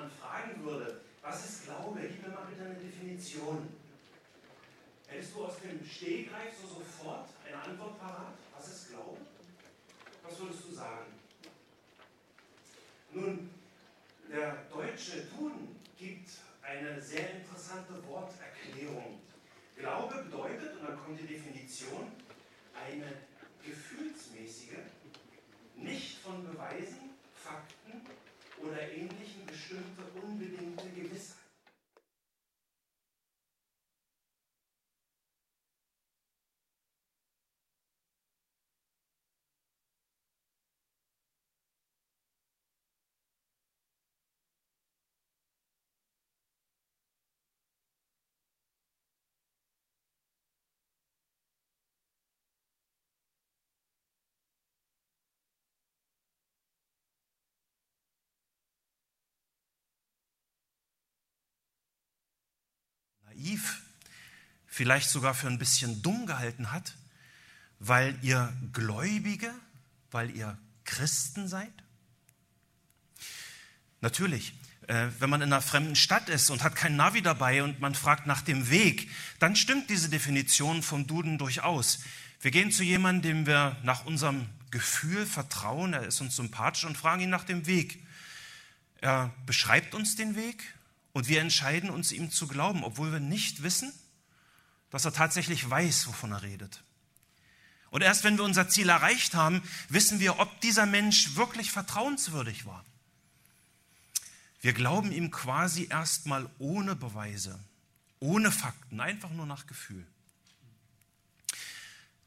jemand fragen würde, was ist Glaube? Gib mir mal bitte eine Definition. Hättest du aus dem Stehgreif so sofort eine Antwort parat? Was ist Glaube? Was würdest du sagen? Nun, der deutsche Duden gibt eine sehr interessante Worterklärung. Glaube bedeutet, und dann kommt die Definition, eine gefühlsmäßige, nicht von Beweisen, oder Ähnlichem bestimmte unbedingte Gewissheit. Vielleicht sogar für ein bisschen dumm gehalten hat, weil ihr Gläubige, weil ihr Christen seid? Natürlich, äh, wenn man in einer fremden Stadt ist und hat kein Navi dabei und man fragt nach dem Weg, dann stimmt diese Definition vom Duden durchaus. Wir gehen zu jemandem, dem wir nach unserem Gefühl vertrauen, er ist uns sympathisch und fragen ihn nach dem Weg. Er beschreibt uns den Weg und wir entscheiden uns, ihm zu glauben, obwohl wir nicht wissen, dass er tatsächlich weiß, wovon er redet. Und erst wenn wir unser Ziel erreicht haben, wissen wir, ob dieser Mensch wirklich vertrauenswürdig war. Wir glauben ihm quasi erstmal ohne Beweise, ohne Fakten, einfach nur nach Gefühl.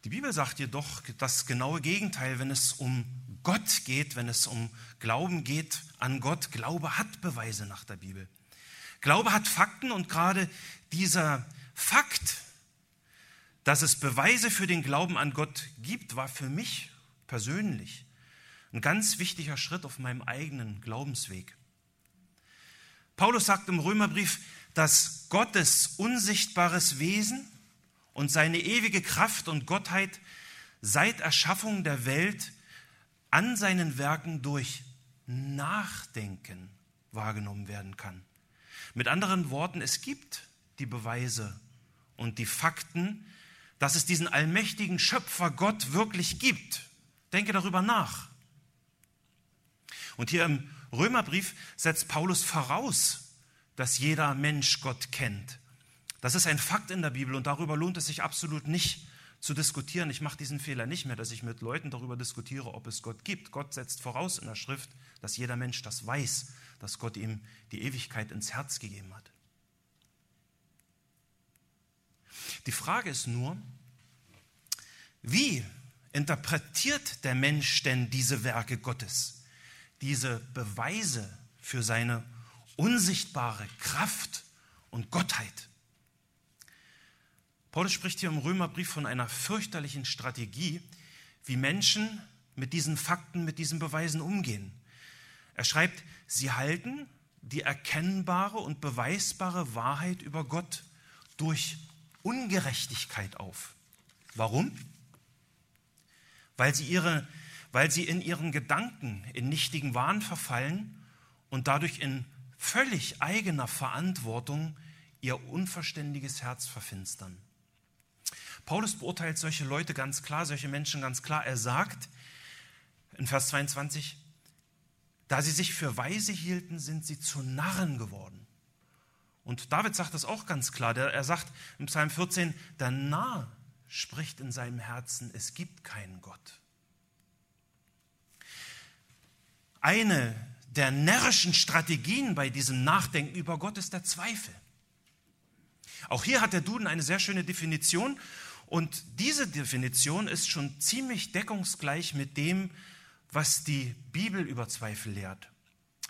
Die Bibel sagt jedoch das genaue Gegenteil, wenn es um Gott geht, wenn es um Glauben geht an Gott. Glaube hat Beweise nach der Bibel. Glaube hat Fakten und gerade dieser Fakt, dass es Beweise für den Glauben an Gott gibt, war für mich persönlich ein ganz wichtiger Schritt auf meinem eigenen Glaubensweg. Paulus sagt im Römerbrief, dass Gottes unsichtbares Wesen und seine ewige Kraft und Gottheit seit Erschaffung der Welt an seinen Werken durch Nachdenken wahrgenommen werden kann. Mit anderen Worten, es gibt die Beweise und die Fakten, dass es diesen allmächtigen Schöpfer Gott wirklich gibt. Denke darüber nach. Und hier im Römerbrief setzt Paulus voraus, dass jeder Mensch Gott kennt. Das ist ein Fakt in der Bibel und darüber lohnt es sich absolut nicht zu diskutieren. Ich mache diesen Fehler nicht mehr, dass ich mit Leuten darüber diskutiere, ob es Gott gibt. Gott setzt voraus in der Schrift, dass jeder Mensch das weiß dass Gott ihm die Ewigkeit ins Herz gegeben hat. Die Frage ist nur, wie interpretiert der Mensch denn diese Werke Gottes, diese Beweise für seine unsichtbare Kraft und Gottheit? Paulus spricht hier im Römerbrief von einer fürchterlichen Strategie, wie Menschen mit diesen Fakten, mit diesen Beweisen umgehen. Er schreibt, sie halten die erkennbare und beweisbare Wahrheit über Gott durch Ungerechtigkeit auf. Warum? Weil sie, ihre, weil sie in ihren Gedanken in nichtigen Wahn verfallen und dadurch in völlig eigener Verantwortung ihr unverständiges Herz verfinstern. Paulus beurteilt solche Leute ganz klar, solche Menschen ganz klar. Er sagt in Vers 22, da sie sich für weise hielten, sind sie zu Narren geworden. Und David sagt das auch ganz klar. Er sagt im Psalm 14, der Narr spricht in seinem Herzen, es gibt keinen Gott. Eine der närrischen Strategien bei diesem Nachdenken über Gott ist der Zweifel. Auch hier hat der Duden eine sehr schöne Definition und diese Definition ist schon ziemlich deckungsgleich mit dem, was die Bibel über Zweifel lehrt.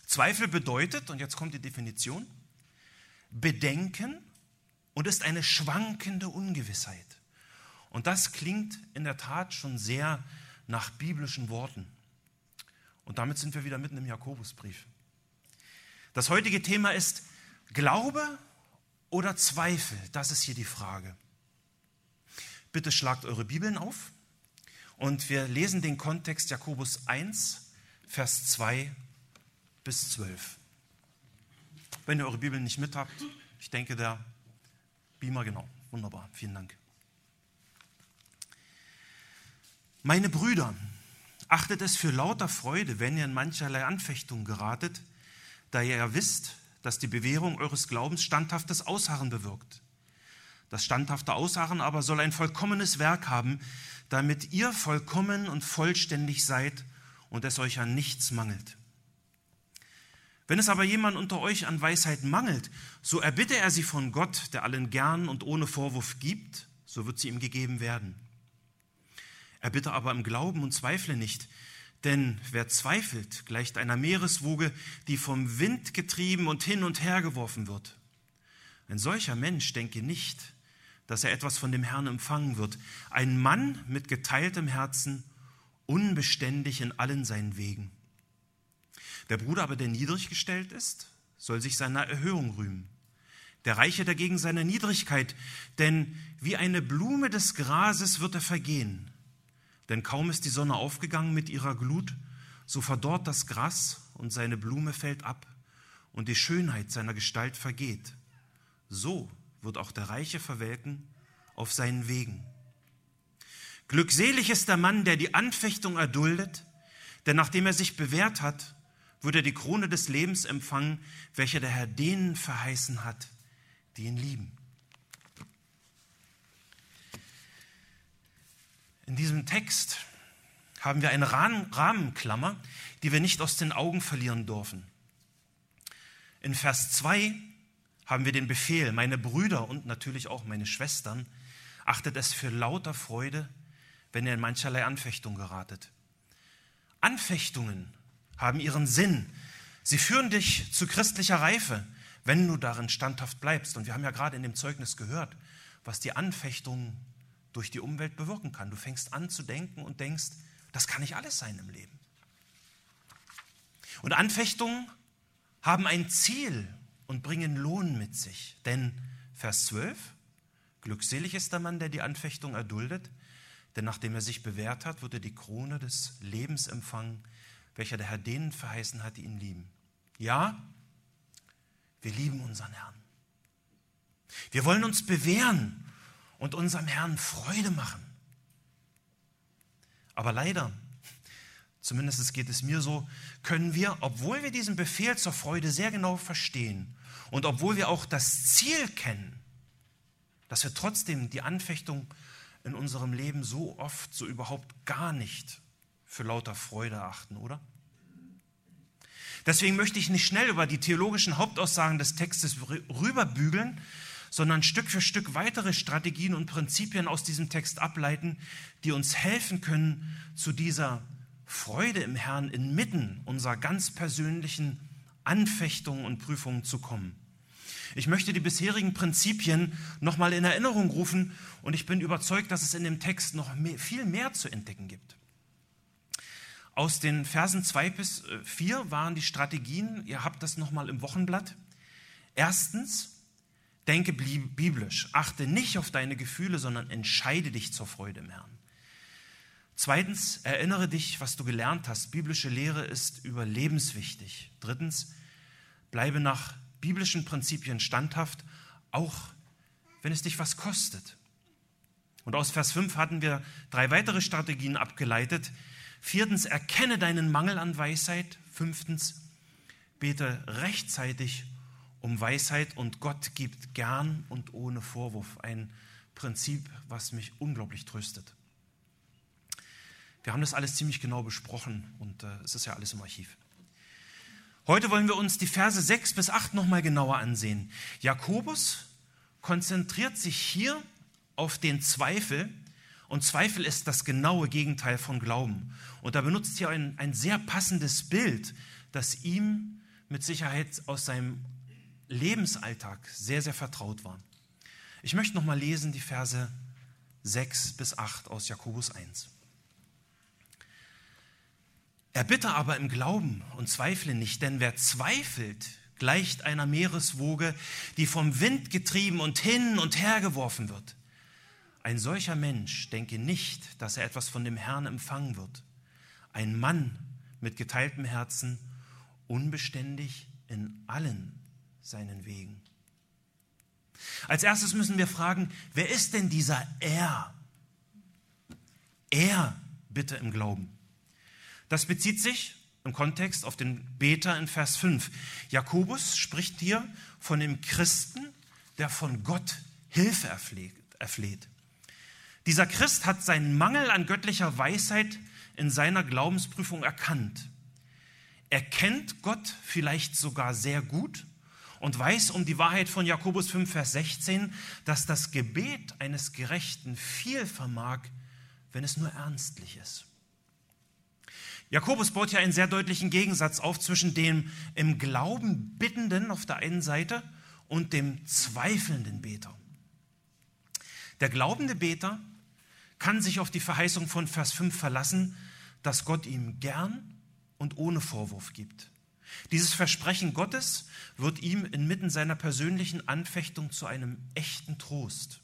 Zweifel bedeutet, und jetzt kommt die Definition, Bedenken und ist eine schwankende Ungewissheit. Und das klingt in der Tat schon sehr nach biblischen Worten. Und damit sind wir wieder mitten im Jakobusbrief. Das heutige Thema ist Glaube oder Zweifel? Das ist hier die Frage. Bitte schlagt eure Bibeln auf und wir lesen den Kontext Jakobus 1, Vers 2 bis 12. wenn ihr eure Bibel nicht mit habt. Ich denke, der Beamer, genau. Wunderbar. Vielen Dank. Meine Brüder, achtet es für lauter Freude, wenn ihr in mancherlei Anfechtung geratet, da ihr ja wisst, dass die Bewährung eures Glaubens standhaftes Ausharren bewirkt. Das standhafte Ausharren aber soll ein vollkommenes Werk haben, damit ihr vollkommen und vollständig seid und es euch an nichts mangelt. Wenn es aber jemand unter euch an Weisheit mangelt, so erbitte er sie von Gott, der allen gern und ohne Vorwurf gibt, so wird sie ihm gegeben werden. Erbitte aber im Glauben und zweifle nicht, denn wer zweifelt, gleicht einer Meereswoge, die vom Wind getrieben und hin und her geworfen wird. Ein solcher Mensch denke nicht, dass er etwas von dem Herrn empfangen wird. Ein Mann mit geteiltem Herzen, unbeständig in allen seinen Wegen. Der Bruder aber, der niedrig gestellt ist, soll sich seiner Erhöhung rühmen. Der Reiche dagegen seiner Niedrigkeit, denn wie eine Blume des Grases wird er vergehen. Denn kaum ist die Sonne aufgegangen mit ihrer Glut, so verdorrt das Gras und seine Blume fällt ab und die Schönheit seiner Gestalt vergeht. So wird auch der Reiche verwelken auf seinen Wegen. Glückselig ist der Mann, der die Anfechtung erduldet, denn nachdem er sich bewährt hat, wird er die Krone des Lebens empfangen, welche der Herr denen verheißen hat, die ihn lieben. In diesem Text haben wir eine Rahmenklammer, die wir nicht aus den Augen verlieren dürfen. In Vers 2 haben wir den Befehl, meine Brüder und natürlich auch meine Schwestern, achtet es für lauter Freude, wenn ihr in mancherlei Anfechtung geratet. Anfechtungen haben ihren Sinn. Sie führen dich zu christlicher Reife, wenn du darin standhaft bleibst. Und wir haben ja gerade in dem Zeugnis gehört, was die Anfechtung durch die Umwelt bewirken kann. Du fängst an zu denken und denkst, das kann nicht alles sein im Leben. Und Anfechtungen haben ein Ziel und bringen Lohn mit sich. Denn Vers 12, glückselig ist der Mann, der die Anfechtung erduldet, denn nachdem er sich bewährt hat, wird er die Krone des Lebens empfangen, welcher der Herr denen verheißen hat, die ihn lieben. Ja, wir lieben unseren Herrn. Wir wollen uns bewähren und unserem Herrn Freude machen. Aber leider, zumindest geht es mir so, können wir, obwohl wir diesen Befehl zur Freude sehr genau verstehen und obwohl wir auch das Ziel kennen, dass wir trotzdem die Anfechtung in unserem Leben so oft, so überhaupt gar nicht für lauter Freude achten, oder? Deswegen möchte ich nicht schnell über die theologischen Hauptaussagen des Textes rüberbügeln, sondern Stück für Stück weitere Strategien und Prinzipien aus diesem Text ableiten, die uns helfen können, zu dieser Freude im Herrn inmitten unserer ganz persönlichen Anfechtungen und Prüfungen zu kommen. Ich möchte die bisherigen Prinzipien nochmal in Erinnerung rufen und ich bin überzeugt, dass es in dem Text noch mehr, viel mehr zu entdecken gibt. Aus den Versen 2 bis 4 äh, waren die Strategien, ihr habt das nochmal im Wochenblatt. Erstens, denke biblisch, achte nicht auf deine Gefühle, sondern entscheide dich zur Freude im Herrn. Zweitens, erinnere dich, was du gelernt hast. Biblische Lehre ist überlebenswichtig. Drittens, bleibe nach biblischen Prinzipien standhaft, auch wenn es dich was kostet. Und aus Vers 5 hatten wir drei weitere Strategien abgeleitet. Viertens, erkenne deinen Mangel an Weisheit. Fünftens, bete rechtzeitig um Weisheit und Gott gibt gern und ohne Vorwurf. Ein Prinzip, was mich unglaublich tröstet. Wir haben das alles ziemlich genau besprochen und äh, es ist ja alles im Archiv. Heute wollen wir uns die Verse 6 bis 8 nochmal genauer ansehen. Jakobus konzentriert sich hier auf den Zweifel und Zweifel ist das genaue Gegenteil von Glauben. Und er benutzt hier ein, ein sehr passendes Bild, das ihm mit Sicherheit aus seinem Lebensalltag sehr, sehr vertraut war. Ich möchte nochmal lesen die Verse 6 bis 8 aus Jakobus 1. Erbitte aber im Glauben und zweifle nicht, denn wer zweifelt, gleicht einer Meereswoge, die vom Wind getrieben und hin und her geworfen wird. Ein solcher Mensch denke nicht, dass er etwas von dem Herrn empfangen wird. Ein Mann mit geteiltem Herzen, unbeständig in allen seinen Wegen. Als erstes müssen wir fragen, wer ist denn dieser Er? Er bitte im Glauben. Das bezieht sich im Kontext auf den Beter in Vers 5. Jakobus spricht hier von dem Christen, der von Gott Hilfe erfleht. Dieser Christ hat seinen Mangel an göttlicher Weisheit in seiner Glaubensprüfung erkannt. Er kennt Gott vielleicht sogar sehr gut und weiß um die Wahrheit von Jakobus 5, Vers 16, dass das Gebet eines Gerechten viel vermag, wenn es nur ernstlich ist. Jakobus baut ja einen sehr deutlichen Gegensatz auf zwischen dem im Glauben Bittenden auf der einen Seite und dem zweifelnden Beter. Der glaubende Beter kann sich auf die Verheißung von Vers 5 verlassen, dass Gott ihm gern und ohne Vorwurf gibt. Dieses Versprechen Gottes wird ihm inmitten seiner persönlichen Anfechtung zu einem echten Trost.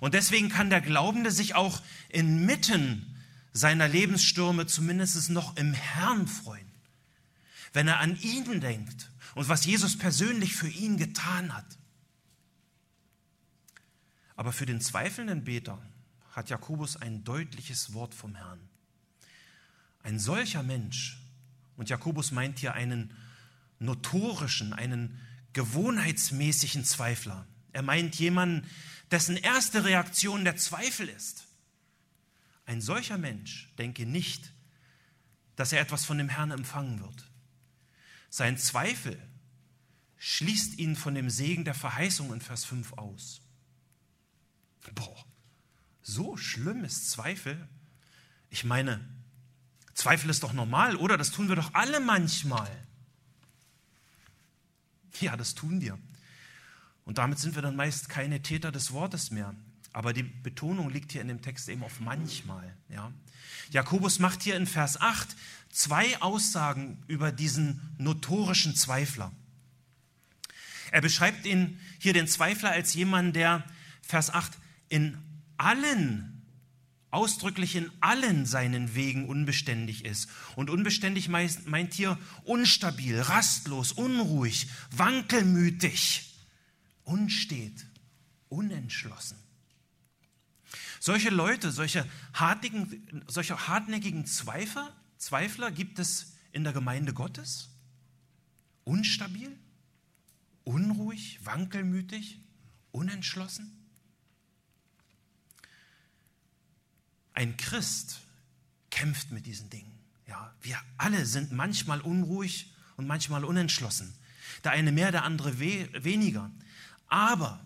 Und deswegen kann der Glaubende sich auch inmitten seiner Lebensstürme zumindest noch im Herrn freuen, wenn er an ihn denkt und was Jesus persönlich für ihn getan hat. Aber für den zweifelnden Beter hat Jakobus ein deutliches Wort vom Herrn. Ein solcher Mensch, und Jakobus meint hier einen notorischen, einen gewohnheitsmäßigen Zweifler. Er meint jemanden, dessen erste Reaktion der Zweifel ist. Ein solcher Mensch denke nicht, dass er etwas von dem Herrn empfangen wird. Sein Zweifel schließt ihn von dem Segen der Verheißung in Vers 5 aus. Boah, so schlimm ist Zweifel. Ich meine, Zweifel ist doch normal, oder? Das tun wir doch alle manchmal. Ja, das tun wir. Und damit sind wir dann meist keine Täter des Wortes mehr. Aber die Betonung liegt hier in dem Text eben auf manchmal. Ja. Jakobus macht hier in Vers 8 zwei Aussagen über diesen notorischen Zweifler. Er beschreibt ihn hier den Zweifler als jemand, der, Vers 8, in allen, ausdrücklich in allen seinen Wegen unbeständig ist. Und unbeständig meint hier unstabil, rastlos, unruhig, wankelmütig unstet, unentschlossen. Solche Leute, solche hartnäckigen, solche hartnäckigen Zweifler, Zweifler gibt es in der Gemeinde Gottes? Unstabil, unruhig, wankelmütig, unentschlossen? Ein Christ kämpft mit diesen Dingen. Ja, wir alle sind manchmal unruhig und manchmal unentschlossen. Der eine mehr, der andere we weniger aber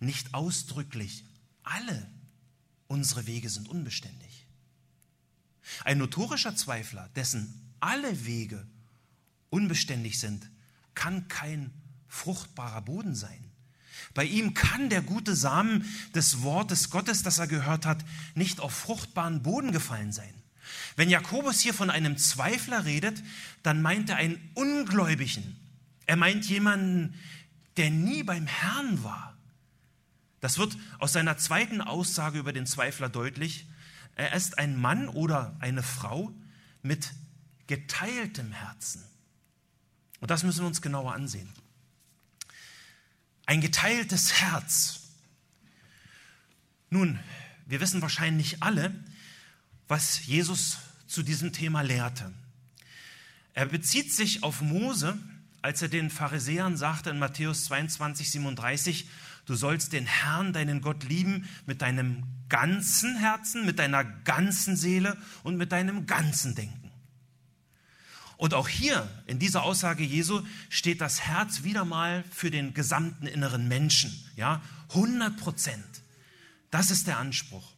nicht ausdrücklich alle unsere Wege sind unbeständig. Ein notorischer Zweifler, dessen alle Wege unbeständig sind, kann kein fruchtbarer Boden sein. Bei ihm kann der gute Samen des Wortes Gottes, das er gehört hat, nicht auf fruchtbaren Boden gefallen sein. Wenn Jakobus hier von einem Zweifler redet, dann meint er einen Ungläubigen. Er meint jemanden, der nie beim Herrn war. Das wird aus seiner zweiten Aussage über den Zweifler deutlich. Er ist ein Mann oder eine Frau mit geteiltem Herzen. Und das müssen wir uns genauer ansehen. Ein geteiltes Herz. Nun, wir wissen wahrscheinlich alle, was Jesus zu diesem Thema lehrte. Er bezieht sich auf Mose, als er den Pharisäern sagte in Matthäus 22, 37, du sollst den Herrn, deinen Gott lieben mit deinem ganzen Herzen, mit deiner ganzen Seele und mit deinem ganzen Denken. Und auch hier in dieser Aussage Jesu steht das Herz wieder mal für den gesamten inneren Menschen. Ja, 100 Prozent. Das ist der Anspruch.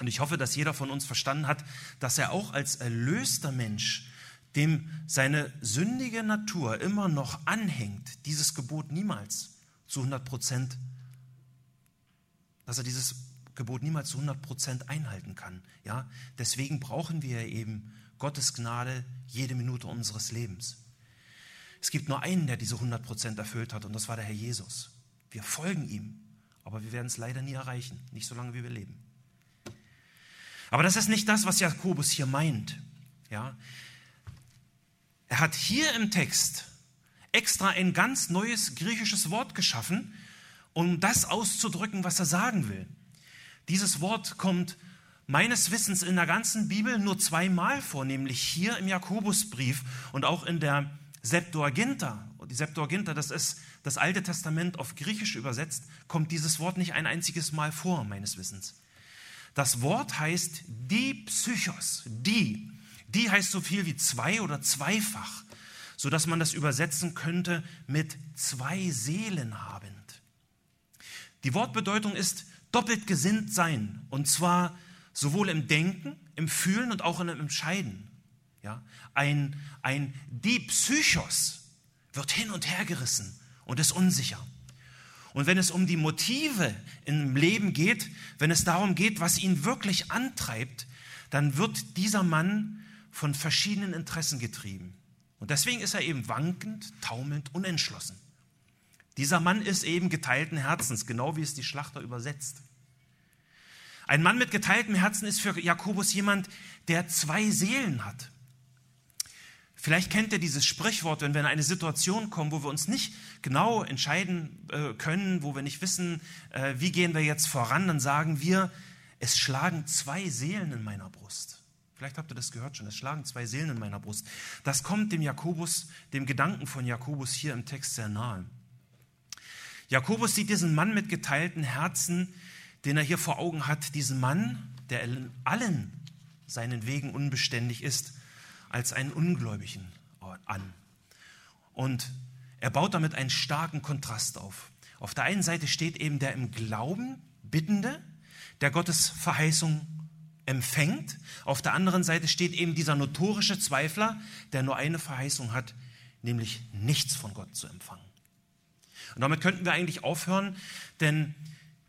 Und ich hoffe, dass jeder von uns verstanden hat, dass er auch als erlöster Mensch dem seine sündige Natur immer noch anhängt, dieses Gebot niemals zu 100 Prozent, dass er dieses Gebot niemals zu 100 Prozent einhalten kann. Ja, deswegen brauchen wir eben Gottes Gnade jede Minute unseres Lebens. Es gibt nur einen, der diese 100 Prozent erfüllt hat, und das war der Herr Jesus. Wir folgen ihm, aber wir werden es leider nie erreichen, nicht so lange wie wir leben. Aber das ist nicht das, was Jakobus hier meint. Ja, er hat hier im Text extra ein ganz neues griechisches Wort geschaffen, um das auszudrücken, was er sagen will. Dieses Wort kommt meines Wissens in der ganzen Bibel nur zweimal vor, nämlich hier im Jakobusbrief und auch in der Septuaginta. Die Septuaginta, das ist das Alte Testament auf Griechisch übersetzt, kommt dieses Wort nicht ein einziges Mal vor, meines Wissens. Das Wort heißt die Psychos, die. Die heißt so viel wie zwei oder zweifach, sodass man das übersetzen könnte mit zwei Seelen habend. Die Wortbedeutung ist doppelt gesinnt sein, und zwar sowohl im Denken, im Fühlen und auch im Entscheiden. Ja? Ein, ein die Psychos wird hin und her gerissen und ist unsicher. Und wenn es um die Motive im Leben geht, wenn es darum geht, was ihn wirklich antreibt, dann wird dieser Mann von verschiedenen Interessen getrieben. Und deswegen ist er eben wankend, taumelnd, unentschlossen. Dieser Mann ist eben geteilten Herzens, genau wie es die Schlachter übersetzt. Ein Mann mit geteiltem Herzen ist für Jakobus jemand, der zwei Seelen hat. Vielleicht kennt ihr dieses Sprichwort, wenn wir in eine Situation kommen, wo wir uns nicht genau entscheiden äh, können, wo wir nicht wissen, äh, wie gehen wir jetzt voran, dann sagen wir, es schlagen zwei Seelen in meiner Brust. Vielleicht habt ihr das gehört schon, es schlagen zwei Seelen in meiner Brust. Das kommt dem Jakobus, dem Gedanken von Jakobus hier im Text sehr nahe. Jakobus sieht diesen Mann mit geteilten Herzen den er hier vor Augen hat, diesen Mann, der in allen seinen Wegen unbeständig ist, als einen Ungläubigen an. Und er baut damit einen starken Kontrast auf. Auf der einen Seite steht eben der im Glauben Bittende, der Gottes Verheißung empfängt. Auf der anderen Seite steht eben dieser notorische Zweifler, der nur eine Verheißung hat, nämlich nichts von Gott zu empfangen. Und damit könnten wir eigentlich aufhören, denn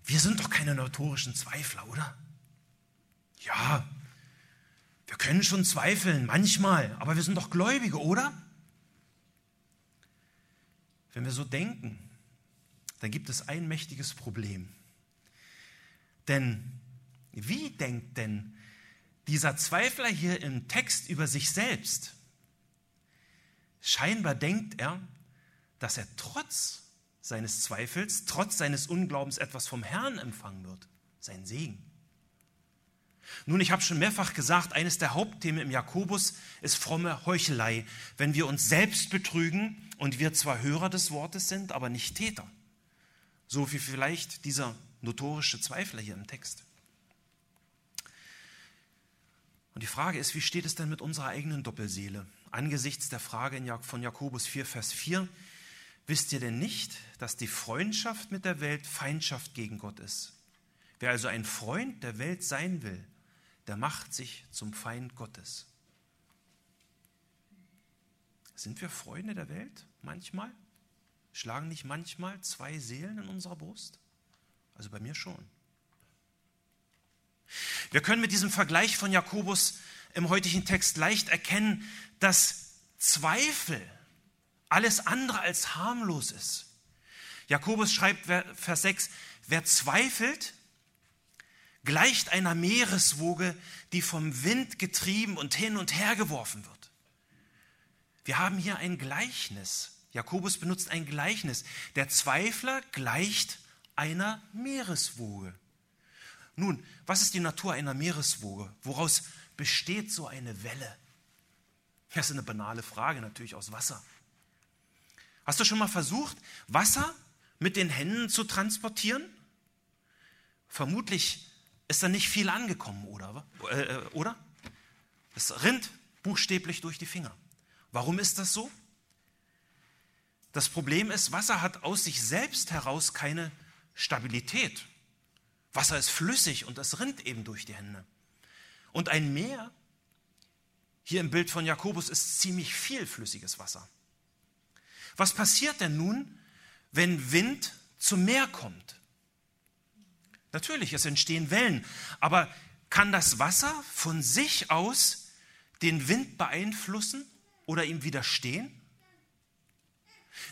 wir sind doch keine notorischen Zweifler, oder? Ja, wir können schon zweifeln, manchmal, aber wir sind doch Gläubige, oder? Wenn wir so denken, dann gibt es ein mächtiges Problem. Denn wie denkt denn dieser Zweifler hier im Text über sich selbst? Scheinbar denkt er, dass er trotz seines Zweifels, trotz seines Unglaubens etwas vom Herrn empfangen wird, sein Segen. Nun, ich habe schon mehrfach gesagt, eines der Hauptthemen im Jakobus ist fromme Heuchelei, wenn wir uns selbst betrügen und wir zwar Hörer des Wortes sind, aber nicht Täter. So wie vielleicht dieser notorische Zweifler hier im Text. Und die Frage ist, wie steht es denn mit unserer eigenen Doppelseele? Angesichts der Frage von Jakobus 4, Vers 4, Wisst ihr denn nicht, dass die Freundschaft mit der Welt Feindschaft gegen Gott ist? Wer also ein Freund der Welt sein will, der macht sich zum Feind Gottes. Sind wir Freunde der Welt manchmal? Schlagen nicht manchmal zwei Seelen in unserer Brust? Also bei mir schon. Wir können mit diesem Vergleich von Jakobus im heutigen Text leicht erkennen, dass Zweifel alles andere als harmlos ist. Jakobus schreibt, Vers 6, wer zweifelt, gleicht einer Meereswoge, die vom Wind getrieben und hin und her geworfen wird. Wir haben hier ein Gleichnis. Jakobus benutzt ein Gleichnis. Der Zweifler gleicht einer Meereswoge. Nun, was ist die Natur einer Meereswoge? Woraus besteht so eine Welle? Das ist eine banale Frage, natürlich aus Wasser. Hast du schon mal versucht, Wasser mit den Händen zu transportieren? Vermutlich ist da nicht viel angekommen, oder? Äh, oder? Es rinnt buchstäblich durch die Finger. Warum ist das so? Das Problem ist, Wasser hat aus sich selbst heraus keine Stabilität. Wasser ist flüssig und es rinnt eben durch die Hände. Und ein Meer, hier im Bild von Jakobus, ist ziemlich viel flüssiges Wasser. Was passiert denn nun, wenn Wind zum Meer kommt? Natürlich, es entstehen Wellen, aber kann das Wasser von sich aus den Wind beeinflussen oder ihm widerstehen?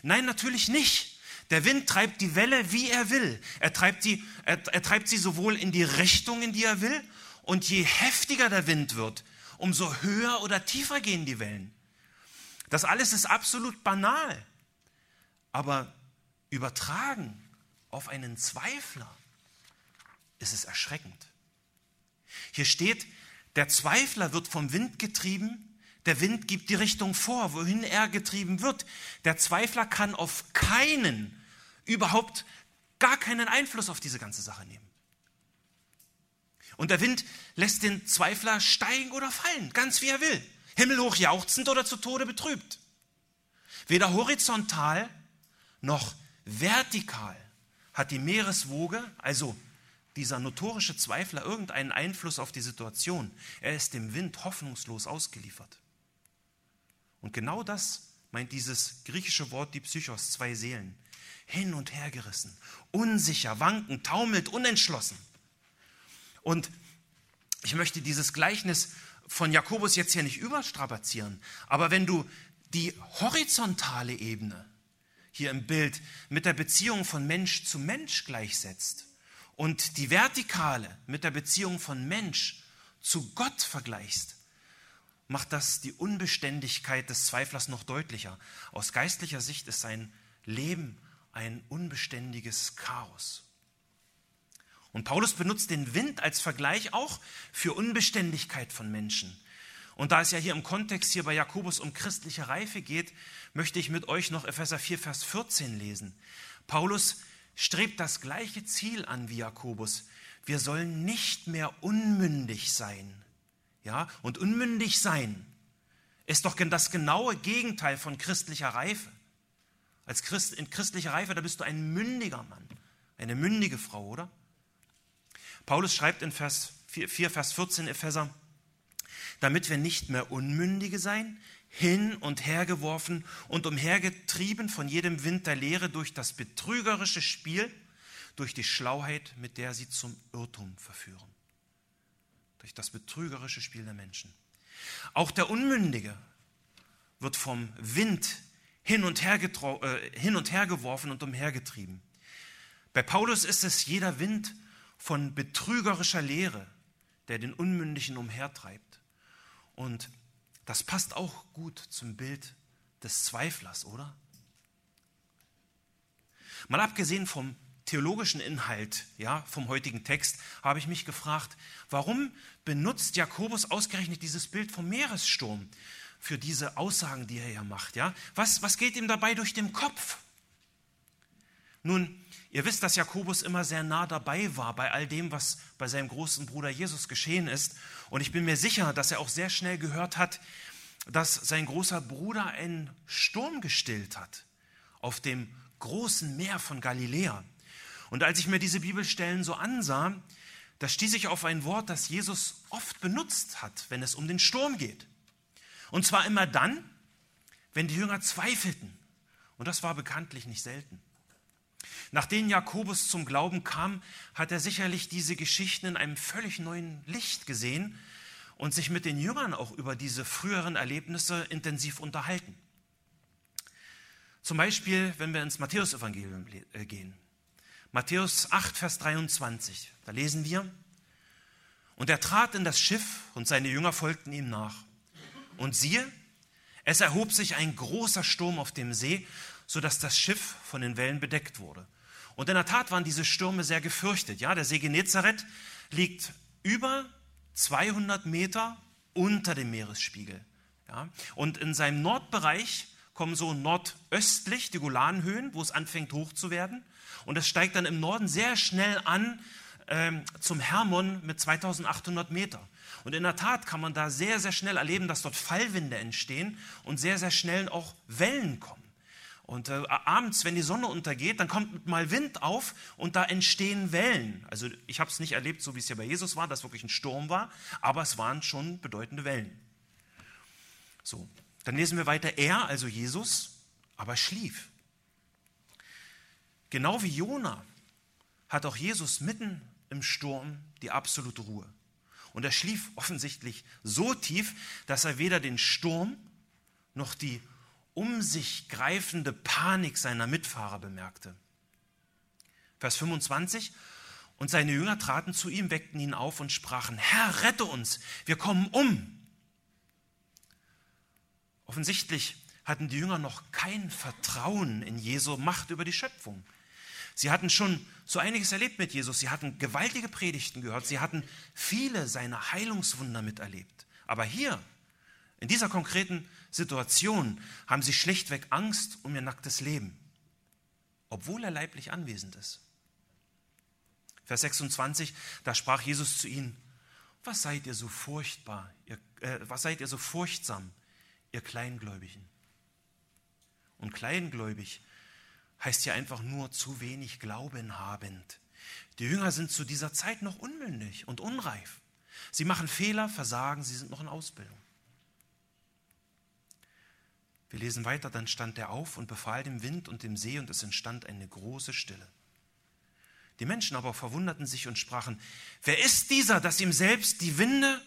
Nein, natürlich nicht. Der Wind treibt die Welle, wie er will. Er treibt, sie, er, er treibt sie sowohl in die Richtung, in die er will, und je heftiger der Wind wird, umso höher oder tiefer gehen die Wellen. Das alles ist absolut banal. Aber übertragen auf einen Zweifler ist es erschreckend. Hier steht, der Zweifler wird vom Wind getrieben, der Wind gibt die Richtung vor, wohin er getrieben wird. Der Zweifler kann auf keinen, überhaupt gar keinen Einfluss auf diese ganze Sache nehmen. Und der Wind lässt den Zweifler steigen oder fallen, ganz wie er will. Himmelhoch jauchzend oder zu Tode betrübt. Weder horizontal noch vertikal hat die Meereswoge, also dieser notorische Zweifler, irgendeinen Einfluss auf die Situation. Er ist dem Wind hoffnungslos ausgeliefert. Und genau das meint dieses griechische Wort die Psychos, zwei Seelen. Hin und her gerissen, unsicher, wankend, taumelt, unentschlossen. Und ich möchte dieses Gleichnis von Jakobus jetzt hier nicht überstrapazieren, aber wenn du die horizontale Ebene hier im Bild mit der Beziehung von Mensch zu Mensch gleichsetzt und die vertikale mit der Beziehung von Mensch zu Gott vergleichst, macht das die Unbeständigkeit des Zweiflers noch deutlicher. Aus geistlicher Sicht ist sein Leben ein unbeständiges Chaos. Und Paulus benutzt den Wind als Vergleich auch für Unbeständigkeit von Menschen. Und da es ja hier im Kontext hier bei Jakobus um christliche Reife geht, möchte ich mit euch noch Epheser 4, Vers 14 lesen. Paulus strebt das gleiche Ziel an wie Jakobus. Wir sollen nicht mehr unmündig sein, ja, und unmündig sein ist doch das genaue Gegenteil von christlicher Reife. Als Christ, in christlicher Reife, da bist du ein mündiger Mann, eine mündige Frau, oder? Paulus schreibt in Vers 4, 4 Vers 14 Epheser, damit wir nicht mehr Unmündige sein, hin und her geworfen und umhergetrieben von jedem Wind der Lehre durch das betrügerische Spiel, durch die Schlauheit, mit der sie zum Irrtum verführen durch das betrügerische Spiel der Menschen. Auch der Unmündige wird vom Wind hin und her, äh, hin und her geworfen und umhergetrieben. Bei Paulus ist es jeder Wind von betrügerischer Lehre, der den Unmündigen umhertreibt. Und das passt auch gut zum Bild des Zweiflers, oder? Mal abgesehen vom theologischen Inhalt ja, vom heutigen Text habe ich mich gefragt, warum benutzt Jakobus ausgerechnet dieses Bild vom Meeressturm für diese Aussagen, die er ja macht? Ja? Was, was geht ihm dabei durch den Kopf? Nun, ihr wisst, dass Jakobus immer sehr nah dabei war bei all dem, was bei seinem großen Bruder Jesus geschehen ist. Und ich bin mir sicher, dass er auch sehr schnell gehört hat, dass sein großer Bruder einen Sturm gestillt hat auf dem großen Meer von Galiläa. Und als ich mir diese Bibelstellen so ansah, da stieß ich auf ein Wort, das Jesus oft benutzt hat, wenn es um den Sturm geht. Und zwar immer dann, wenn die Jünger zweifelten. Und das war bekanntlich nicht selten. Nachdem Jakobus zum Glauben kam, hat er sicherlich diese Geschichten in einem völlig neuen Licht gesehen und sich mit den Jüngern auch über diese früheren Erlebnisse intensiv unterhalten. Zum Beispiel, wenn wir ins Matthäusevangelium äh, gehen. Matthäus 8, Vers 23. Da lesen wir, und er trat in das Schiff und seine Jünger folgten ihm nach. Und siehe, es erhob sich ein großer Sturm auf dem See, sodass das Schiff von den Wellen bedeckt wurde. Und in der Tat waren diese Stürme sehr gefürchtet. Ja, der See Genezareth liegt über 200 Meter unter dem Meeresspiegel. Ja, und in seinem Nordbereich kommen so nordöstlich die Golanhöhen, wo es anfängt hoch zu werden. Und es steigt dann im Norden sehr schnell an ähm, zum Hermon mit 2800 Meter. Und in der Tat kann man da sehr, sehr schnell erleben, dass dort Fallwinde entstehen und sehr, sehr schnell auch Wellen kommen. Und äh, abends, wenn die Sonne untergeht, dann kommt mal Wind auf und da entstehen Wellen. Also ich habe es nicht erlebt, so wie es hier bei Jesus war, dass wirklich ein Sturm war, aber es waren schon bedeutende Wellen. So, dann lesen wir weiter. Er, also Jesus, aber schlief. Genau wie Jona hat auch Jesus mitten im Sturm die absolute Ruhe. Und er schlief offensichtlich so tief, dass er weder den Sturm noch die um sich greifende Panik seiner Mitfahrer bemerkte. Vers 25. Und seine Jünger traten zu ihm, weckten ihn auf und sprachen, Herr, rette uns, wir kommen um. Offensichtlich hatten die Jünger noch kein Vertrauen in Jesu Macht über die Schöpfung. Sie hatten schon so einiges erlebt mit Jesus. Sie hatten gewaltige Predigten gehört. Sie hatten viele seiner Heilungswunder miterlebt. Aber hier, in dieser konkreten Situation, haben sie schlichtweg Angst um ihr nacktes Leben, obwohl er leiblich anwesend ist. Vers 26, da sprach Jesus zu ihnen, was seid ihr so furchtbar, ihr, äh, was seid ihr so furchtsam, ihr Kleingläubigen? Und kleingläubig heißt ja einfach nur zu wenig Glauben habend. Die Jünger sind zu dieser Zeit noch unmündig und unreif. Sie machen Fehler, versagen, sie sind noch in Ausbildung. Wir lesen weiter, dann stand er auf und befahl dem Wind und dem See und es entstand eine große Stille. Die Menschen aber verwunderten sich und sprachen, wer ist dieser, dass ihm selbst die Winde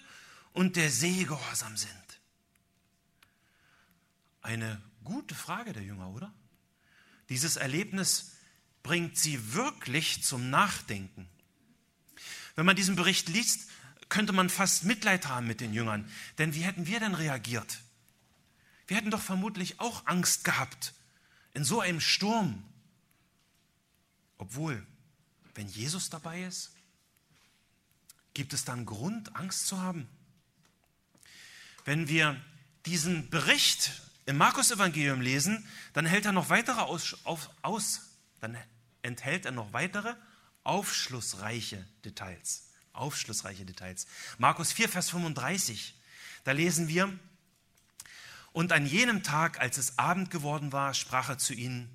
und der See gehorsam sind? Eine gute Frage der Jünger, oder? Dieses Erlebnis bringt sie wirklich zum Nachdenken. Wenn man diesen Bericht liest, könnte man fast Mitleid haben mit den Jüngern. Denn wie hätten wir denn reagiert? Wir hätten doch vermutlich auch Angst gehabt in so einem Sturm. Obwohl, wenn Jesus dabei ist, gibt es dann Grund, Angst zu haben? Wenn wir diesen Bericht im Markus-Evangelium lesen, dann hält er noch weitere aus, auf, aus, dann enthält er noch weitere aufschlussreiche Details. Aufschlussreiche Details. Markus 4, Vers 35, da lesen wir, und an jenem Tag, als es Abend geworden war, sprach er zu ihnen,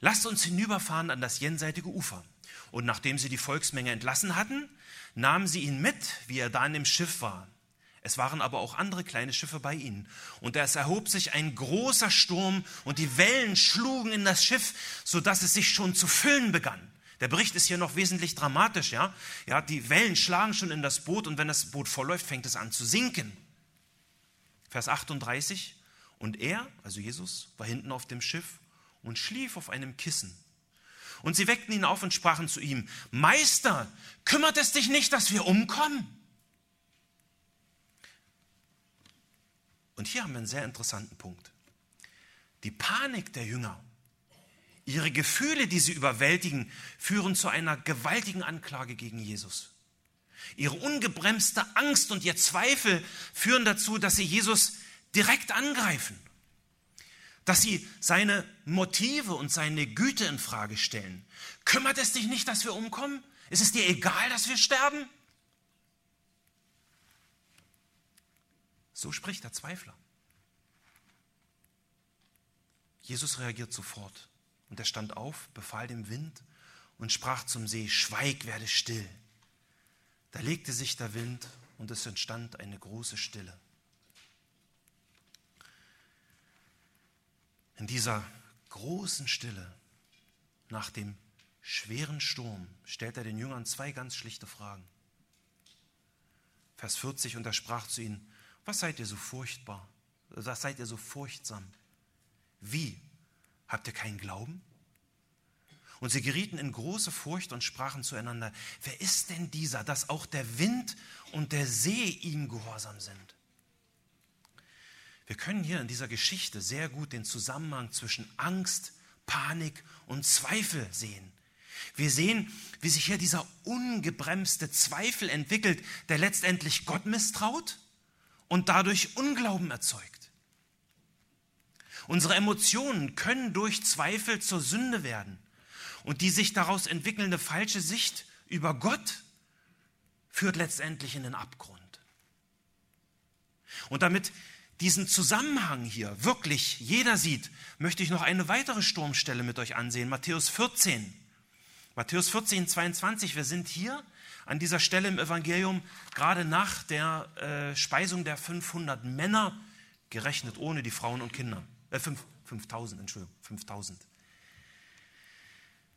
lasst uns hinüberfahren an das jenseitige Ufer. Und nachdem sie die Volksmenge entlassen hatten, nahmen sie ihn mit, wie er da in dem Schiff war. Es waren aber auch andere kleine Schiffe bei ihnen. Und es erhob sich ein großer Sturm und die Wellen schlugen in das Schiff, sodass es sich schon zu füllen begann. Der Bericht ist hier noch wesentlich dramatisch, ja? Ja, die Wellen schlagen schon in das Boot und wenn das Boot vollläuft, fängt es an zu sinken. Vers 38. Und er, also Jesus, war hinten auf dem Schiff und schlief auf einem Kissen. Und sie weckten ihn auf und sprachen zu ihm, Meister, kümmert es dich nicht, dass wir umkommen? Und hier haben wir einen sehr interessanten Punkt. Die Panik der Jünger, ihre Gefühle, die sie überwältigen, führen zu einer gewaltigen Anklage gegen Jesus. Ihre ungebremste Angst und ihr Zweifel führen dazu, dass sie Jesus direkt angreifen, dass sie seine Motive und seine Güte in Frage stellen. Kümmert es dich nicht, dass wir umkommen? Ist es dir egal, dass wir sterben? So spricht der Zweifler. Jesus reagiert sofort und er stand auf, befahl dem Wind und sprach zum See, Schweig, werde still. Da legte sich der Wind und es entstand eine große Stille. In dieser großen Stille, nach dem schweren Sturm, stellt er den Jüngern zwei ganz schlichte Fragen. Vers 40, und er sprach zu ihnen, was seid ihr so furchtbar? Was seid ihr so furchtsam? Wie? Habt ihr keinen Glauben? Und sie gerieten in große Furcht und sprachen zueinander, wer ist denn dieser, dass auch der Wind und der See ihm gehorsam sind? Wir können hier in dieser Geschichte sehr gut den Zusammenhang zwischen Angst, Panik und Zweifel sehen. Wir sehen, wie sich hier dieser ungebremste Zweifel entwickelt, der letztendlich Gott misstraut und dadurch Unglauben erzeugt. Unsere Emotionen können durch Zweifel zur Sünde werden und die sich daraus entwickelnde falsche Sicht über Gott führt letztendlich in den Abgrund. Und damit diesen Zusammenhang hier wirklich jeder sieht, möchte ich noch eine weitere Sturmstelle mit euch ansehen, Matthäus 14. Matthäus 14, 22, wir sind hier an dieser Stelle im Evangelium, gerade nach der äh, Speisung der 500 Männer, gerechnet ohne die Frauen und Kinder. Äh, 5, 5000, Entschuldigung, 5000.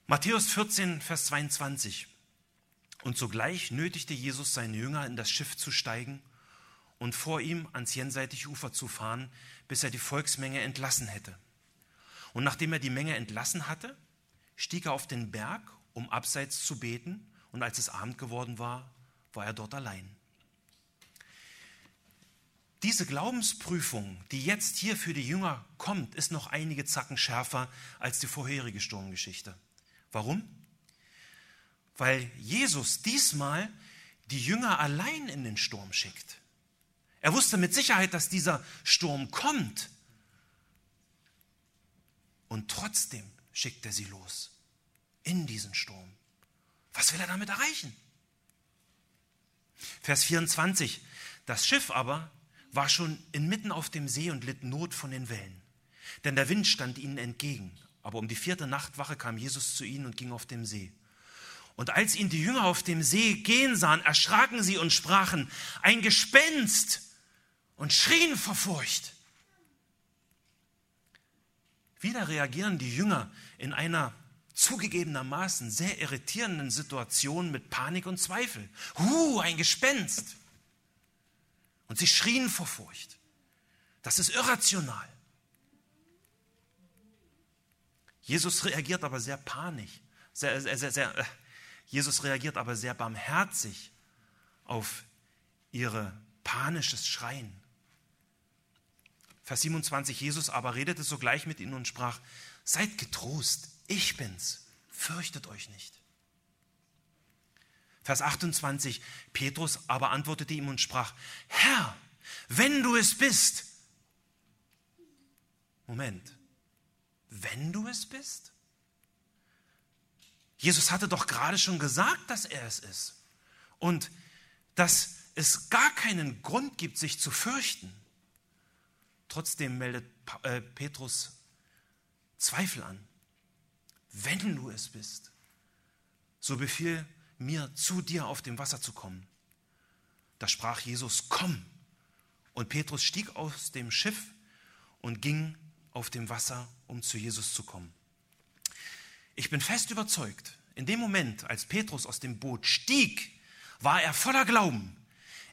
Matthäus 14, Vers 22. Und sogleich nötigte Jesus seine Jünger in das Schiff zu steigen und vor ihm ans jenseitige Ufer zu fahren, bis er die Volksmenge entlassen hätte. Und nachdem er die Menge entlassen hatte, stieg er auf den Berg, um abseits zu beten und als es Abend geworden war, war er dort allein. diese Glaubensprüfung, die jetzt hier für die Jünger kommt, ist noch einige Zacken schärfer als die vorherige Sturmgeschichte. Warum? Weil Jesus diesmal die Jünger allein in den Sturm schickt. Er wusste mit Sicherheit, dass dieser Sturm kommt. Und trotzdem schickt er sie los in diesen Sturm. Was will er damit erreichen? Vers 24. Das Schiff aber war schon inmitten auf dem See und litt Not von den Wellen. Denn der Wind stand ihnen entgegen. Aber um die vierte Nachtwache kam Jesus zu ihnen und ging auf dem See. Und als ihn die Jünger auf dem See gehen sahen, erschraken sie und sprachen, ein Gespenst, und schrien vor Furcht. Wieder reagieren die Jünger in einer zugegebenermaßen sehr irritierenden Situation mit Panik und Zweifel. Huh, ein Gespenst. Und sie schrien vor Furcht. Das ist irrational. Jesus reagiert aber sehr panisch. Sehr, sehr, sehr, äh, Jesus reagiert aber sehr barmherzig auf ihre panisches Schreien. Vers 27, Jesus aber redete sogleich mit ihnen und sprach, seid getrost, ich bin's, fürchtet euch nicht. Vers 28, Petrus aber antwortete ihm und sprach, Herr, wenn du es bist. Moment, wenn du es bist? Jesus hatte doch gerade schon gesagt, dass er es ist. Und dass es gar keinen Grund gibt, sich zu fürchten. Trotzdem meldet äh, Petrus Zweifel an. Wenn du es bist, so befiehl mir zu dir auf dem Wasser zu kommen. Da sprach Jesus, komm. Und Petrus stieg aus dem Schiff und ging auf dem Wasser, um zu Jesus zu kommen. Ich bin fest überzeugt, in dem Moment, als Petrus aus dem Boot stieg, war er voller Glauben.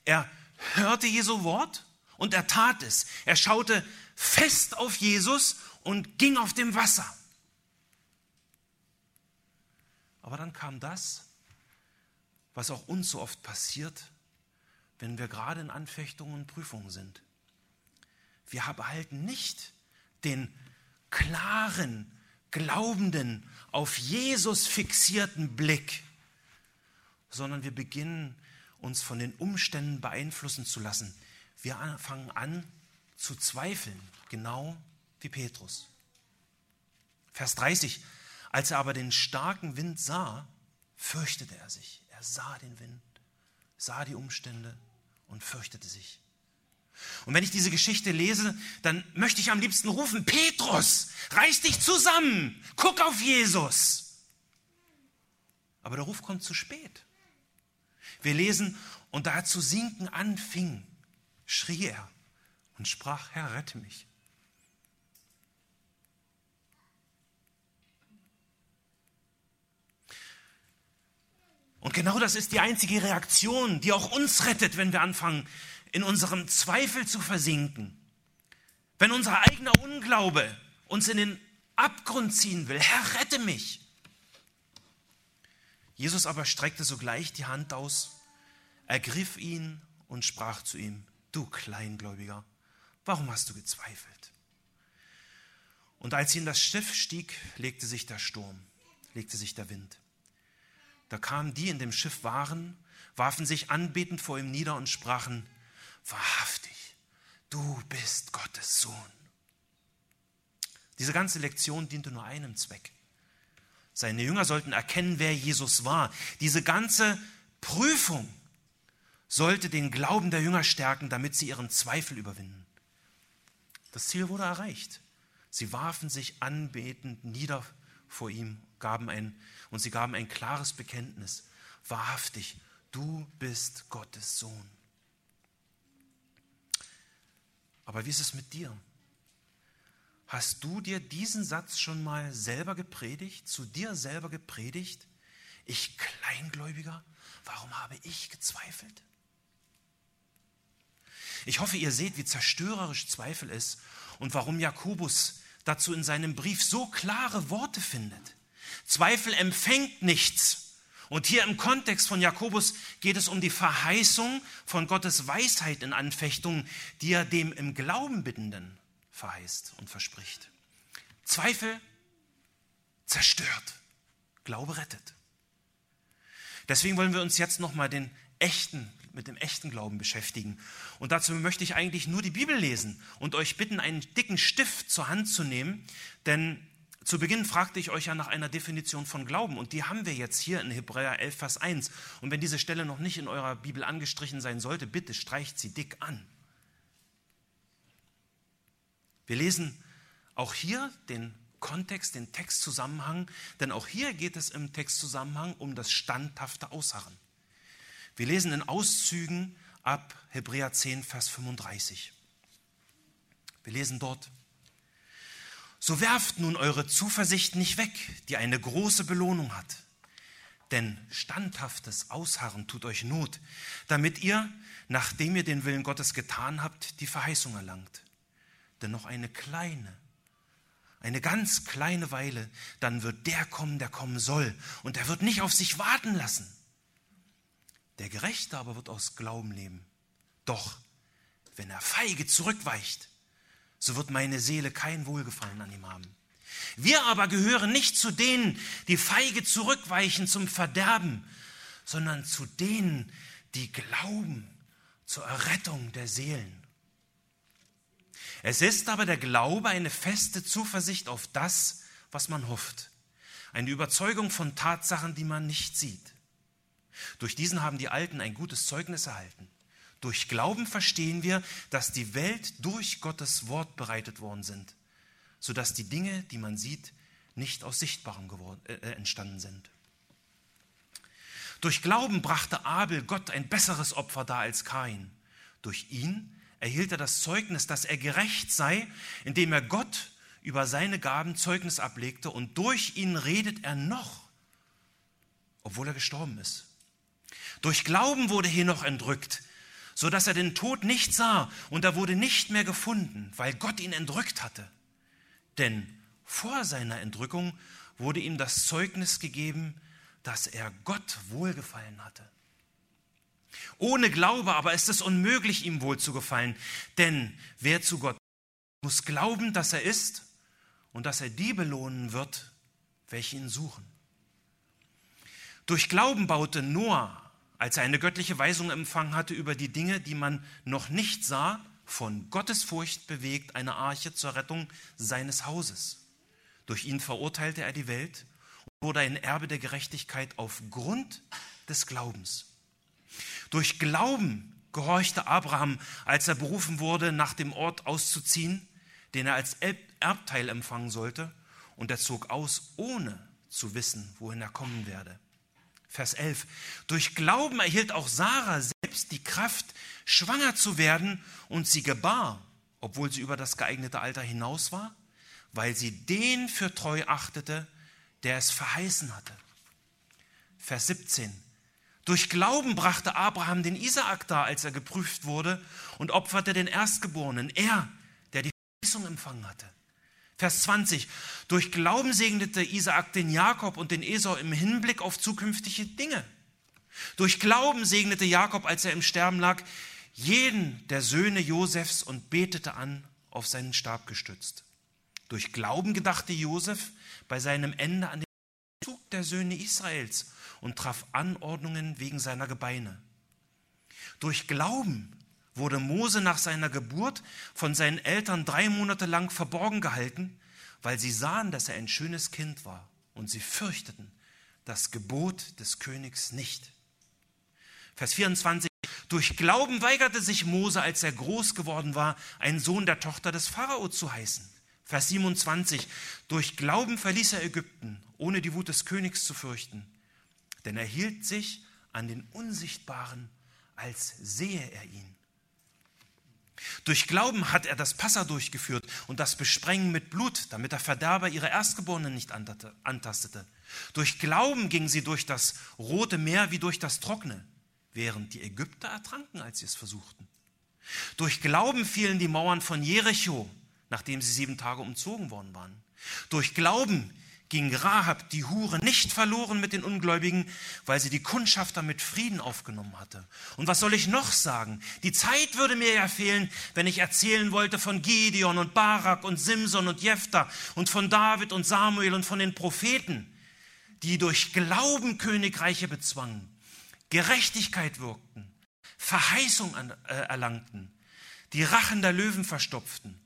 Er hörte Jesu Wort und er tat es. Er schaute fest auf Jesus und ging auf dem Wasser. Aber dann kam das, was auch uns so oft passiert, wenn wir gerade in Anfechtungen und Prüfungen sind. Wir behalten nicht den klaren, glaubenden, auf Jesus fixierten Blick, sondern wir beginnen uns von den Umständen beeinflussen zu lassen. Wir fangen an zu zweifeln, genau wie Petrus. Vers 30. Als er aber den starken Wind sah, fürchtete er sich. Er sah den Wind, sah die Umstände und fürchtete sich. Und wenn ich diese Geschichte lese, dann möchte ich am liebsten rufen, Petrus, reiß dich zusammen, guck auf Jesus. Aber der Ruf kommt zu spät. Wir lesen, und da er zu sinken anfing, schrie er und sprach, Herr, rette mich. Und genau das ist die einzige Reaktion, die auch uns rettet, wenn wir anfangen, in unserem Zweifel zu versinken. Wenn unser eigener Unglaube uns in den Abgrund ziehen will, Herr, rette mich. Jesus aber streckte sogleich die Hand aus, ergriff ihn und sprach zu ihm, du Kleingläubiger, warum hast du gezweifelt? Und als sie in das Schiff stieg, legte sich der Sturm, legte sich der Wind. Da kamen die in dem Schiff waren, warfen sich anbetend vor ihm nieder und sprachen, wahrhaftig, du bist Gottes Sohn. Diese ganze Lektion diente nur einem Zweck. Seine Jünger sollten erkennen, wer Jesus war. Diese ganze Prüfung sollte den Glauben der Jünger stärken, damit sie ihren Zweifel überwinden. Das Ziel wurde erreicht. Sie warfen sich anbetend nieder vor ihm, gaben ein, und sie gaben ein klares Bekenntnis. Wahrhaftig, du bist Gottes Sohn. Aber wie ist es mit dir? Hast du dir diesen Satz schon mal selber gepredigt, zu dir selber gepredigt? Ich Kleingläubiger, warum habe ich gezweifelt? Ich hoffe, ihr seht, wie zerstörerisch Zweifel ist und warum Jakobus dazu in seinem Brief so klare Worte findet. Zweifel empfängt nichts Und hier im Kontext von Jakobus geht es um die Verheißung von Gottes Weisheit in Anfechtungen, die er dem im Glauben Bittenden verheißt und verspricht. Zweifel zerstört, Glaube rettet. Deswegen wollen wir uns jetzt nochmal den echten, mit dem echten Glauben beschäftigen. Und dazu möchte ich eigentlich nur die Bibel lesen und euch bitten, einen dicken Stift zur Hand zu nehmen, denn zu Beginn fragte ich euch ja nach einer Definition von Glauben und die haben wir jetzt hier in Hebräer 11, Vers 1. Und wenn diese Stelle noch nicht in eurer Bibel angestrichen sein sollte, bitte streicht sie dick an. Wir lesen auch hier den Kontext, den Textzusammenhang, denn auch hier geht es im Textzusammenhang um das standhafte Ausharren. Wir lesen in Auszügen ab Hebräer 10, Vers 35. Wir lesen dort, so werft nun eure Zuversicht nicht weg, die eine große Belohnung hat. Denn standhaftes Ausharren tut euch Not, damit ihr, nachdem ihr den Willen Gottes getan habt, die Verheißung erlangt. Denn noch eine kleine, eine ganz kleine Weile, dann wird der kommen, der kommen soll, und er wird nicht auf sich warten lassen. Der Gerechte aber wird aus Glauben leben. Doch wenn er feige zurückweicht, so wird meine Seele kein Wohlgefallen an ihm haben. Wir aber gehören nicht zu denen, die feige zurückweichen zum Verderben, sondern zu denen, die glauben zur Errettung der Seelen. Es ist aber der Glaube eine feste Zuversicht auf das, was man hofft, eine Überzeugung von Tatsachen, die man nicht sieht. Durch diesen haben die Alten ein gutes Zeugnis erhalten. Durch Glauben verstehen wir, dass die Welt durch Gottes Wort bereitet worden sind, sodass die Dinge, die man sieht, nicht aus Sichtbarem geworden, äh, äh, entstanden sind. Durch Glauben brachte Abel Gott ein besseres Opfer dar als Kain. Durch ihn erhielt er das Zeugnis, dass er gerecht sei, indem er Gott über seine Gaben Zeugnis ablegte und durch ihn redet er noch, obwohl er gestorben ist. Durch Glauben wurde Henoch entrückt, so dass er den Tod nicht sah und er wurde nicht mehr gefunden, weil Gott ihn entrückt hatte. Denn vor seiner Entrückung wurde ihm das Zeugnis gegeben, dass er Gott wohlgefallen hatte. Ohne Glaube aber ist es unmöglich, ihm wohl zu gefallen, denn wer zu Gott muss glauben, dass er ist und dass er die belohnen wird, welche ihn suchen. Durch Glauben baute Noah als er eine göttliche Weisung empfangen hatte über die Dinge, die man noch nicht sah, von Gottes Furcht bewegt, eine Arche zur Rettung seines Hauses. Durch ihn verurteilte er die Welt und wurde ein Erbe der Gerechtigkeit aufgrund des Glaubens. Durch Glauben gehorchte Abraham, als er berufen wurde, nach dem Ort auszuziehen, den er als Erbteil empfangen sollte, und er zog aus, ohne zu wissen, wohin er kommen werde. Vers 11. Durch Glauben erhielt auch Sarah selbst die Kraft, schwanger zu werden, und sie gebar, obwohl sie über das geeignete Alter hinaus war, weil sie den für treu achtete, der es verheißen hatte. Vers 17. Durch Glauben brachte Abraham den Isaak dar, als er geprüft wurde, und opferte den Erstgeborenen, er, der die Verheißung empfangen hatte. Vers 20. Durch Glauben segnete Isaak den Jakob und den Esau im Hinblick auf zukünftige Dinge. Durch Glauben segnete Jakob, als er im Sterben lag, jeden der Söhne Josefs und betete an, auf seinen Stab gestützt. Durch Glauben gedachte Josef bei seinem Ende an den Zug der Söhne Israels und traf Anordnungen wegen seiner Gebeine. Durch Glauben wurde Mose nach seiner Geburt von seinen Eltern drei Monate lang verborgen gehalten, weil sie sahen, dass er ein schönes Kind war und sie fürchteten das Gebot des Königs nicht. Vers 24. Durch Glauben weigerte sich Mose, als er groß geworden war, ein Sohn der Tochter des Pharao zu heißen. Vers 27. Durch Glauben verließ er Ägypten, ohne die Wut des Königs zu fürchten, denn er hielt sich an den Unsichtbaren, als sehe er ihn. Durch Glauben hat er das Passa durchgeführt und das Besprengen mit Blut, damit der Verderber ihre Erstgeborenen nicht antastete. Durch Glauben gingen sie durch das Rote Meer wie durch das Trockene, während die Ägypter ertranken, als sie es versuchten. Durch Glauben fielen die Mauern von Jericho, nachdem sie sieben Tage umzogen worden waren. Durch Glauben ging Rahab, die Hure, nicht verloren mit den Ungläubigen, weil sie die Kundschafter mit Frieden aufgenommen hatte. Und was soll ich noch sagen? Die Zeit würde mir ja fehlen, wenn ich erzählen wollte von Gideon und Barak und Simson und Jephthah und von David und Samuel und von den Propheten, die durch Glauben Königreiche bezwangen, Gerechtigkeit wirkten, Verheißung äh, erlangten, die Rachen der Löwen verstopften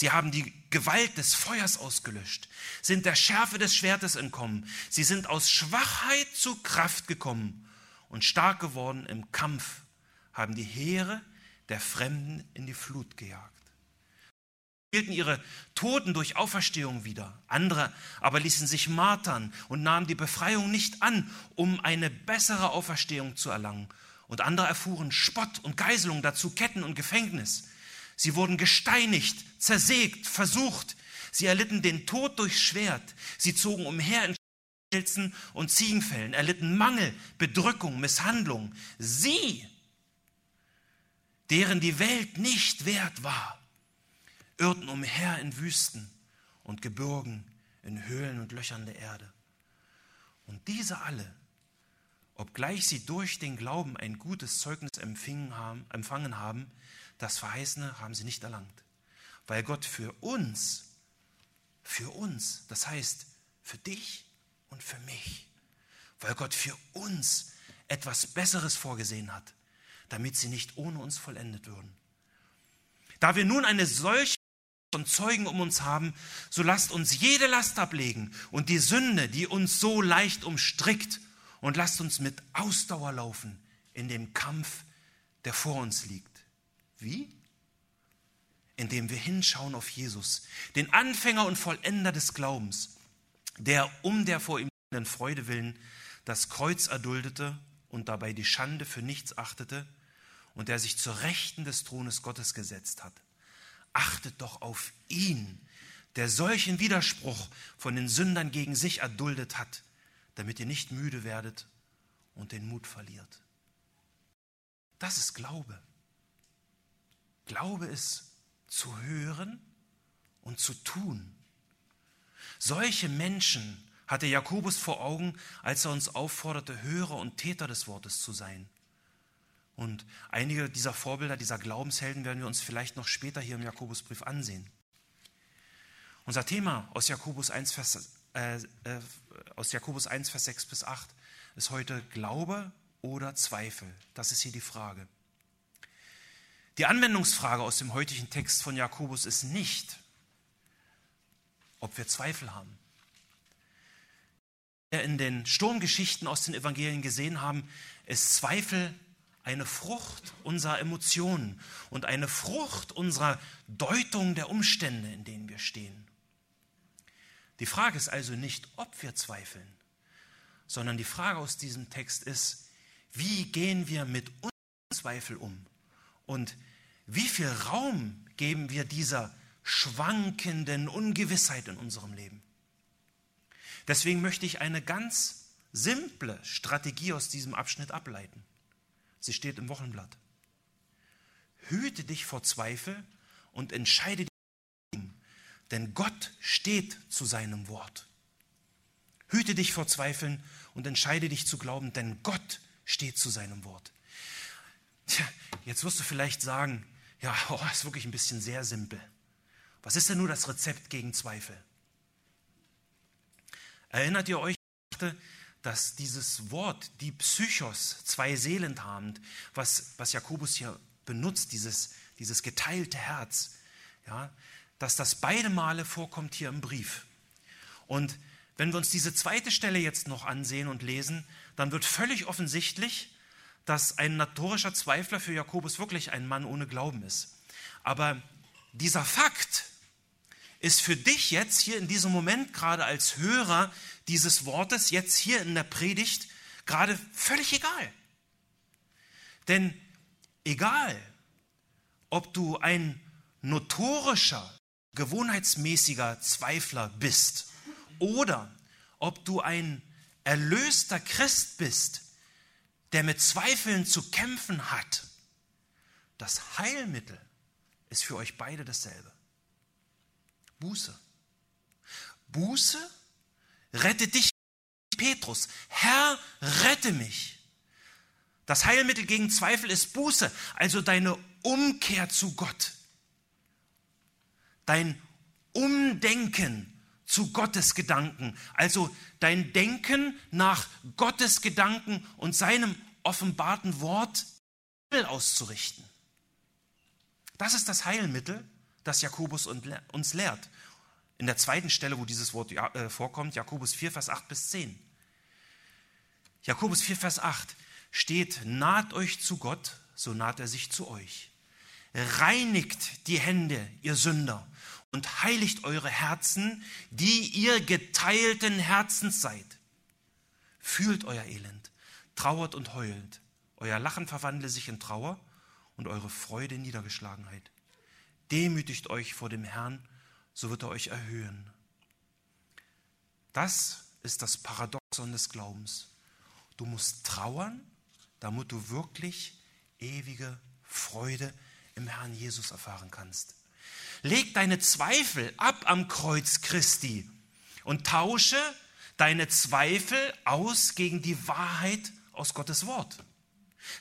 Sie haben die Gewalt des Feuers ausgelöscht, sind der Schärfe des Schwertes entkommen. Sie sind aus Schwachheit zu Kraft gekommen und stark geworden im Kampf, haben die Heere der Fremden in die Flut gejagt. Hielten ihre Toten durch Auferstehung wieder. Andere aber ließen sich martern und nahmen die Befreiung nicht an, um eine bessere Auferstehung zu erlangen. Und andere erfuhren Spott und Geiselung, dazu Ketten und Gefängnis. Sie wurden gesteinigt, zersägt, versucht. Sie erlitten den Tod durch Schwert. Sie zogen umher in Stelzen und Ziegenfällen, erlitten Mangel, Bedrückung, Misshandlung. Sie, deren die Welt nicht wert war, irrten umher in Wüsten und Gebirgen, in Höhlen und Löchern der Erde. Und diese alle, obgleich sie durch den Glauben ein gutes Zeugnis empfangen haben, das Verheißene haben sie nicht erlangt, weil Gott für uns, für uns, das heißt für dich und für mich, weil Gott für uns etwas Besseres vorgesehen hat, damit sie nicht ohne uns vollendet würden. Da wir nun eine solche von Zeugen um uns haben, so lasst uns jede Last ablegen und die Sünde, die uns so leicht umstrickt, und lasst uns mit Ausdauer laufen in dem Kampf, der vor uns liegt. Wie? Indem wir hinschauen auf Jesus, den Anfänger und Vollender des Glaubens, der um der vor ihm liegenden Freude willen das Kreuz erduldete und dabei die Schande für nichts achtete und der sich zur Rechten des Thrones Gottes gesetzt hat. Achtet doch auf ihn, der solchen Widerspruch von den Sündern gegen sich erduldet hat, damit ihr nicht müde werdet und den Mut verliert. Das ist Glaube. Glaube ist zu hören und zu tun. Solche Menschen hatte Jakobus vor Augen, als er uns aufforderte, Hörer und Täter des Wortes zu sein. Und einige dieser Vorbilder, dieser Glaubenshelden werden wir uns vielleicht noch später hier im Jakobusbrief ansehen. Unser Thema aus Jakobus 1, Vers, äh, äh, aus Jakobus 1, Vers 6 bis 8 ist heute Glaube oder Zweifel. Das ist hier die Frage. Die Anwendungsfrage aus dem heutigen Text von Jakobus ist nicht, ob wir Zweifel haben. Wir in den Sturmgeschichten aus den Evangelien gesehen haben, ist Zweifel eine Frucht unserer Emotionen und eine Frucht unserer Deutung der Umstände, in denen wir stehen. Die Frage ist also nicht, ob wir zweifeln, sondern die Frage aus diesem Text ist, wie gehen wir mit unseren Zweifel um? Und wie viel Raum geben wir dieser schwankenden Ungewissheit in unserem Leben? Deswegen möchte ich eine ganz simple Strategie aus diesem Abschnitt ableiten. Sie steht im Wochenblatt. Hüte dich vor Zweifel und entscheide dich, denn Gott steht zu seinem Wort. Hüte dich vor Zweifeln und entscheide dich zu glauben, denn Gott steht zu seinem Wort. Tja, jetzt wirst du vielleicht sagen, ja, oh, ist wirklich ein bisschen sehr simpel. Was ist denn nur das Rezept gegen Zweifel? Erinnert ihr euch, dass dieses Wort, die Psychos, zwei Seelen habend, was, was Jakobus hier benutzt, dieses, dieses geteilte Herz, ja, dass das beide Male vorkommt hier im Brief. Und wenn wir uns diese zweite Stelle jetzt noch ansehen und lesen, dann wird völlig offensichtlich, dass ein notorischer Zweifler für Jakobus wirklich ein Mann ohne Glauben ist. Aber dieser Fakt ist für dich jetzt hier in diesem Moment gerade als Hörer dieses Wortes, jetzt hier in der Predigt, gerade völlig egal. Denn egal, ob du ein notorischer, gewohnheitsmäßiger Zweifler bist oder ob du ein erlöster Christ bist, der mit Zweifeln zu kämpfen hat, das Heilmittel ist für euch beide dasselbe. Buße. Buße rette dich, Petrus. Herr, rette mich. Das Heilmittel gegen Zweifel ist Buße, also deine Umkehr zu Gott. Dein Umdenken zu Gottes Gedanken, also dein Denken nach Gottes Gedanken und seinem offenbarten Wort auszurichten. Das ist das Heilmittel, das Jakobus uns lehrt. In der zweiten Stelle, wo dieses Wort äh, vorkommt, Jakobus 4, Vers 8 bis 10. Jakobus 4, Vers 8 steht, naht euch zu Gott, so naht er sich zu euch. Reinigt die Hände, ihr Sünder, und heiligt eure Herzen, die ihr geteilten Herzens seid. Fühlt euer Elend, trauert und heult. Euer Lachen verwandle sich in Trauer und eure Freude in Niedergeschlagenheit. Demütigt euch vor dem Herrn, so wird er euch erhöhen. Das ist das Paradoxon des Glaubens. Du musst trauern, damit du wirklich ewige Freude im Herrn Jesus erfahren kannst. Leg deine Zweifel ab am Kreuz Christi und tausche deine Zweifel aus gegen die Wahrheit aus Gottes Wort.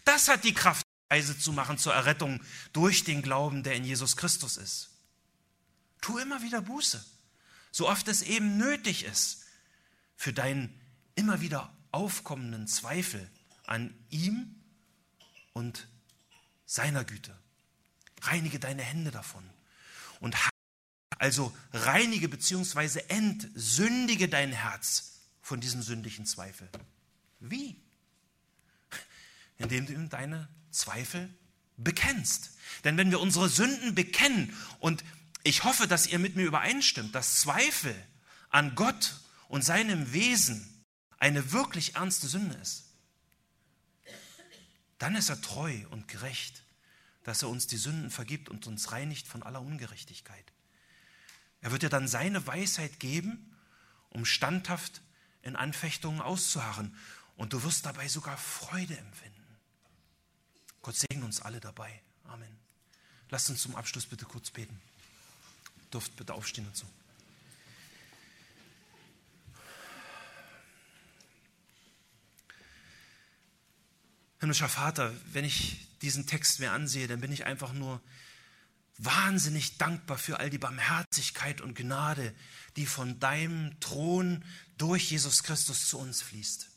Das hat die Kraft, Reise zu machen zur Errettung durch den Glauben, der in Jesus Christus ist. Tu immer wieder Buße, so oft es eben nötig ist, für deinen immer wieder aufkommenden Zweifel an ihm und seiner Güte. Reinige deine Hände davon und also reinige bzw. entsündige dein Herz von diesem sündigen Zweifel. Wie? Indem du deine Zweifel bekennst. Denn wenn wir unsere Sünden bekennen, und ich hoffe, dass ihr mit mir übereinstimmt, dass Zweifel an Gott und seinem Wesen eine wirklich ernste Sünde ist, dann ist er treu und gerecht, dass er uns die Sünden vergibt und uns reinigt von aller Ungerechtigkeit. Er wird dir dann seine Weisheit geben, um standhaft in Anfechtungen auszuharren. Und du wirst dabei sogar Freude empfinden. Gott segne uns alle dabei. Amen. Lasst uns zum Abschluss bitte kurz beten. Dürft bitte aufstehen dazu. Himmlischer Vater, wenn ich diesen Text mir ansehe, dann bin ich einfach nur wahnsinnig dankbar für all die Barmherzigkeit und Gnade, die von deinem Thron durch Jesus Christus zu uns fließt.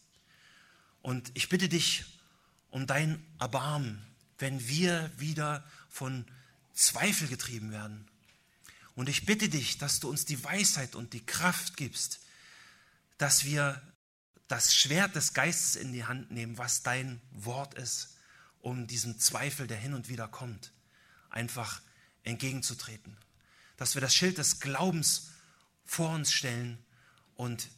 Und ich bitte dich um dein Erbarmen, wenn wir wieder von Zweifel getrieben werden. Und ich bitte dich, dass du uns die Weisheit und die Kraft gibst, dass wir das Schwert des Geistes in die Hand nehmen, was dein Wort ist, um diesem Zweifel, der hin und wieder kommt, einfach entgegenzutreten. Dass wir das Schild des Glaubens vor uns stellen und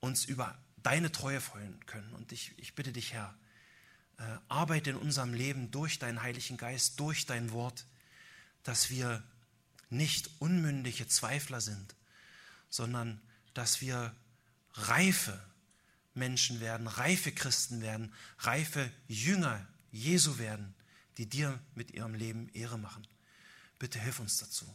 uns über deine Treue freuen können. Und ich, ich bitte dich, Herr, äh, arbeite in unserem Leben durch deinen Heiligen Geist, durch dein Wort, dass wir nicht unmündige Zweifler sind, sondern dass wir reife Menschen werden, reife Christen werden, reife Jünger Jesu werden, die dir mit ihrem Leben Ehre machen. Bitte hilf uns dazu.